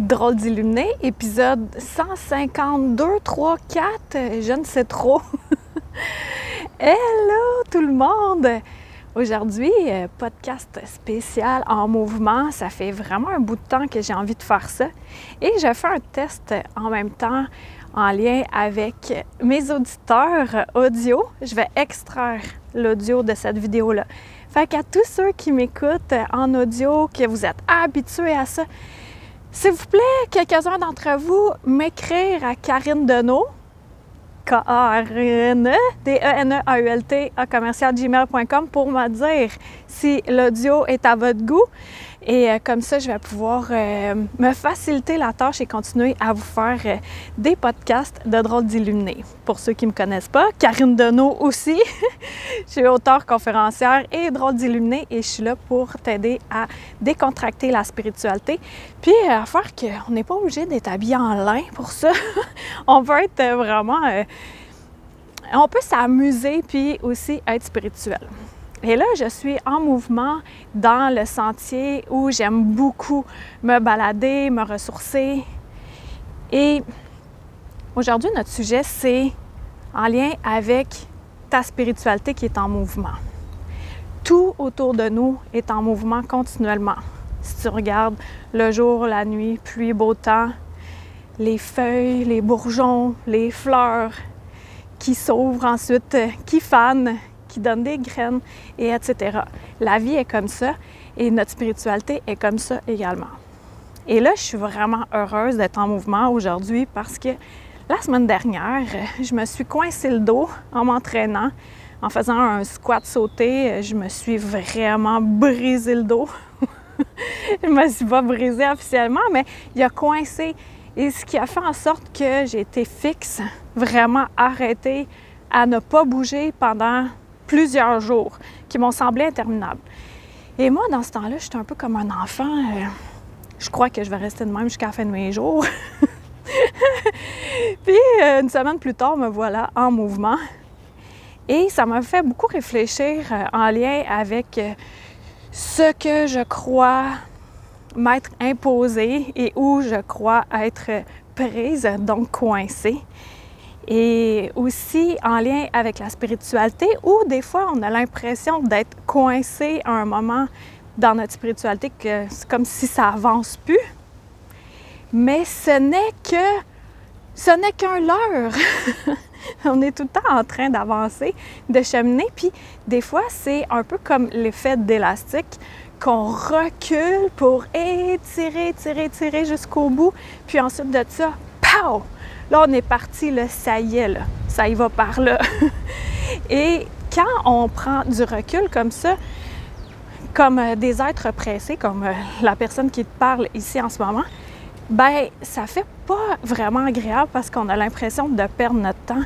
Drôle d'illuminé, épisode 152, 3, 4, je ne sais trop. Hello tout le monde! Aujourd'hui, euh, podcast spécial en mouvement. Ça fait vraiment un bout de temps que j'ai envie de faire ça. Et je fais un test en même temps en lien avec mes auditeurs audio. Je vais extraire l'audio de cette vidéo-là. Fait qu'à tous ceux qui m'écoutent en audio, que vous êtes habitués à ça, s'il vous plaît, quelques-uns d'entre vous, m'écrire à Karine Deneau, K-A-R-N-E, D-E-N-E-A-U-L-T, à commercial.gmail.com pour me dire si l'audio est à votre goût. Et euh, comme ça, je vais pouvoir euh, me faciliter la tâche et continuer à vous faire euh, des podcasts de drôles d'illuminés. Pour ceux qui ne me connaissent pas, Karine Deneau aussi. je suis auteure, conférencière et drôle d'illuminés et je suis là pour t'aider à décontracter la spiritualité. Puis à faire qu'on n'est pas obligé d'être habillé en lin pour ça. on peut être vraiment... on peut s'amuser puis aussi être spirituel. Et là, je suis en mouvement dans le sentier où j'aime beaucoup me balader, me ressourcer. Et aujourd'hui, notre sujet, c'est en lien avec ta spiritualité qui est en mouvement. Tout autour de nous est en mouvement continuellement. Si tu regardes le jour, la nuit, pluie, beau temps, les feuilles, les bourgeons, les fleurs qui s'ouvrent ensuite, qui fanent, qui donne des graines, et etc. La vie est comme ça et notre spiritualité est comme ça également. Et là, je suis vraiment heureuse d'être en mouvement aujourd'hui parce que la semaine dernière, je me suis coincé le dos en m'entraînant. En faisant un squat sauté, je me suis vraiment brisé le dos. je me suis pas brisée officiellement, mais il a coincé. Et ce qui a fait en sorte que j'ai été fixe, vraiment arrêtée à ne pas bouger pendant plusieurs jours qui m'ont semblé interminables. Et moi, dans ce temps-là, j'étais un peu comme un enfant. Euh, je crois que je vais rester de même jusqu'à la fin de mes jours. Puis, euh, une semaine plus tard, me voilà en mouvement. Et ça m'a fait beaucoup réfléchir euh, en lien avec ce que je crois m'être imposé et où je crois être prise, donc coincée et aussi en lien avec la spiritualité où des fois on a l'impression d'être coincé à un moment dans notre spiritualité que c'est comme si ça avance plus. Mais ce n'est que ce n'est qu'un leurre. on est tout le temps en train d'avancer, de cheminer, puis des fois c'est un peu comme l'effet d'élastique qu'on recule pour étirer, étirer, étirer jusqu'au bout, puis ensuite de ça, Là, on est parti, là, ça y est, là, ça y va par là. Et quand on prend du recul comme ça, comme euh, des êtres pressés, comme euh, la personne qui te parle ici en ce moment, ben ça fait pas vraiment agréable parce qu'on a l'impression de perdre notre temps.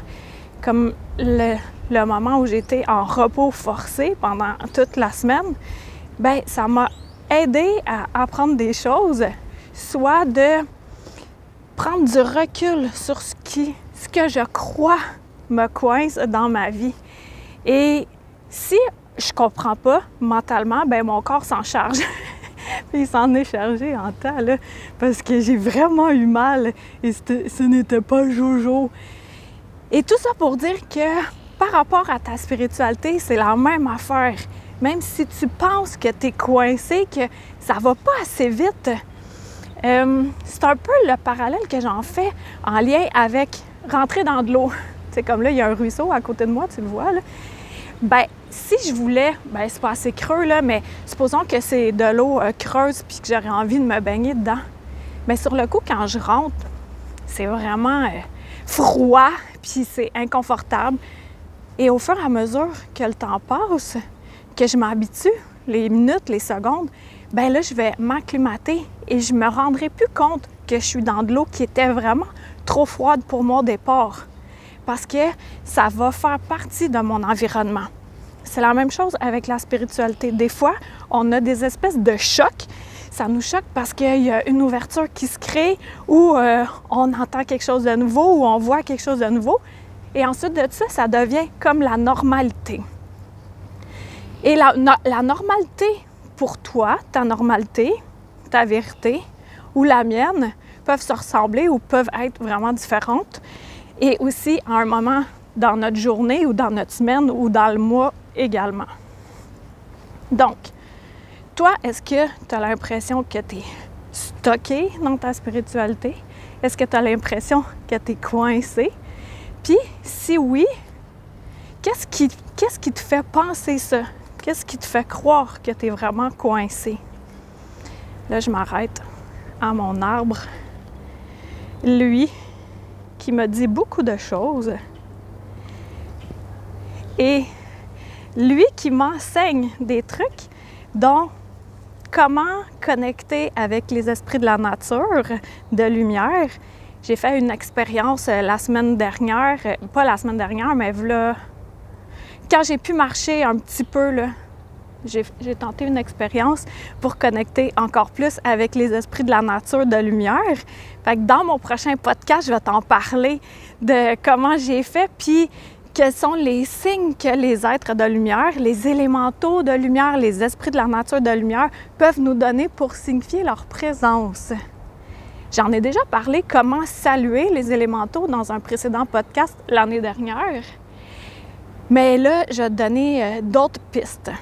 Comme le, le moment où j'étais en repos forcé pendant toute la semaine, ben ça m'a aidé à apprendre des choses, soit de prendre du recul sur ce, qui, que je crois me coince dans ma vie. Et si je comprends pas mentalement, ben mon corps s'en charge. il s'en est chargé en temps, parce que j'ai vraiment eu mal et ce n'était pas Jojo. Et tout ça pour dire que par rapport à ta spiritualité, c'est la même affaire. Même si tu penses que tu es coincé, que ça va pas assez vite, euh, c'est un peu le parallèle que j'en fais en lien avec rentrer dans de l'eau. C'est comme là, il y a un ruisseau à côté de moi, tu le vois. Ben, si je voulais, ben c'est pas assez creux mais supposons que c'est de l'eau euh, creuse puis que j'aurais envie de me baigner dedans. Bien, sur le coup, quand je rentre, c'est vraiment euh, froid puis c'est inconfortable. Et au fur et à mesure que le temps passe, que je m'habitue, les minutes, les secondes, ben là, je vais m'acclimater et je me rendrai plus compte que je suis dans de l'eau qui était vraiment trop froide pour mon départ. Parce que ça va faire partie de mon environnement. C'est la même chose avec la spiritualité. Des fois, on a des espèces de chocs. Ça nous choque parce qu'il y a une ouverture qui se crée ou euh, on entend quelque chose de nouveau ou on voit quelque chose de nouveau. Et ensuite de ça, ça devient comme la normalité. Et la, la normalité pour toi, ta normalité, ta vérité ou la mienne, peuvent se ressembler ou peuvent être vraiment différentes. Et aussi à un moment dans notre journée ou dans notre semaine ou dans le mois également. Donc, toi, est-ce que tu as l'impression que tu es stocké dans ta spiritualité? Est-ce que tu as l'impression que tu es coincé? Puis, si oui, qu'est-ce qui, qu'est-ce qui te fait penser ça? Qu'est-ce qui te fait croire que tu es vraiment coincé? Là, je m'arrête à mon arbre. Lui, qui me dit beaucoup de choses. Et lui qui m'enseigne des trucs dont comment connecter avec les esprits de la nature, de lumière. J'ai fait une expérience euh, la semaine dernière, euh, pas la semaine dernière, mais là, quand j'ai pu marcher un petit peu, là, j'ai, tenté une expérience pour connecter encore plus avec les esprits de la nature, de lumière. Dans mon prochain podcast, je vais t'en parler de comment j'ai fait, puis quels sont les signes que les êtres de lumière, les élémentaux de lumière, les esprits de la nature de lumière peuvent nous donner pour signifier leur présence. J'en ai déjà parlé comment saluer les élémentaux dans un précédent podcast l'année dernière. Mais là, je vais te donner euh, d'autres pistes.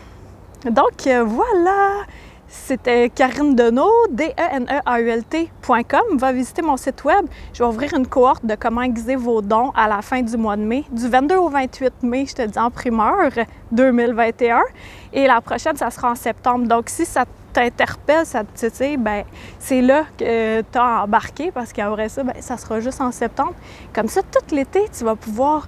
Donc euh, voilà, c'était Karine Deneau, D-E-N-E-A-U-L-T.com. Va visiter mon site web. Je vais ouvrir une cohorte de comment aiguiser vos dons à la fin du mois de mai. Du 22 au 28 mai, je te dis en primeur 2021. Et la prochaine, ça sera en septembre. Donc, si ça t'interpelle, ça te titille, ben c'est là que tu as embarqué parce qu'après ça, ben, ça sera juste en septembre. Comme ça, tout l'été, tu vas pouvoir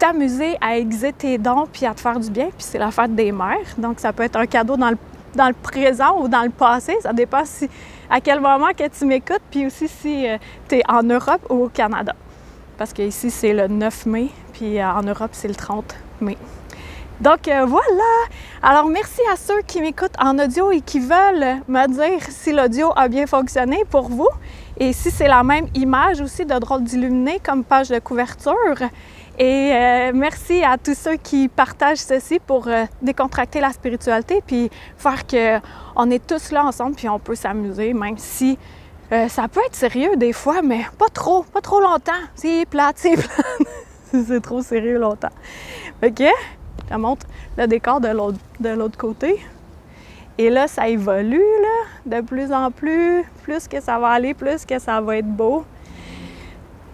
t'amuser à aiguiser tes dons puis à te faire du bien. Puis c'est la fête des mères. Donc, ça peut être un cadeau dans le dans le présent ou dans le passé. Ça dépend si, à quel moment que tu m'écoutes, puis aussi si euh, tu es en Europe ou au Canada. Parce qu'ici, c'est le 9 mai, puis euh, en Europe, c'est le 30 mai. Donc euh, voilà! Alors merci à ceux qui m'écoutent en audio et qui veulent me dire si l'audio a bien fonctionné pour vous et si c'est la même image aussi de drôle d'illuminé comme page de couverture. Et euh, merci à tous ceux qui partagent ceci pour euh, décontracter la spiritualité, puis faire qu'on est tous là ensemble, puis on peut s'amuser, même si euh, ça peut être sérieux des fois, mais pas trop, pas trop longtemps. C'est plate, c'est plate. c'est trop sérieux longtemps. OK? Je montre le décor de l'autre côté. Et là, ça évolue, là, de plus en plus. Plus que ça va aller, plus que ça va être beau.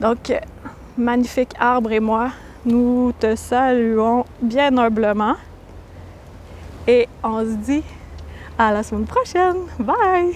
Donc, magnifique arbre et moi, nous te saluons bien humblement et on se dit à la semaine prochaine. Bye!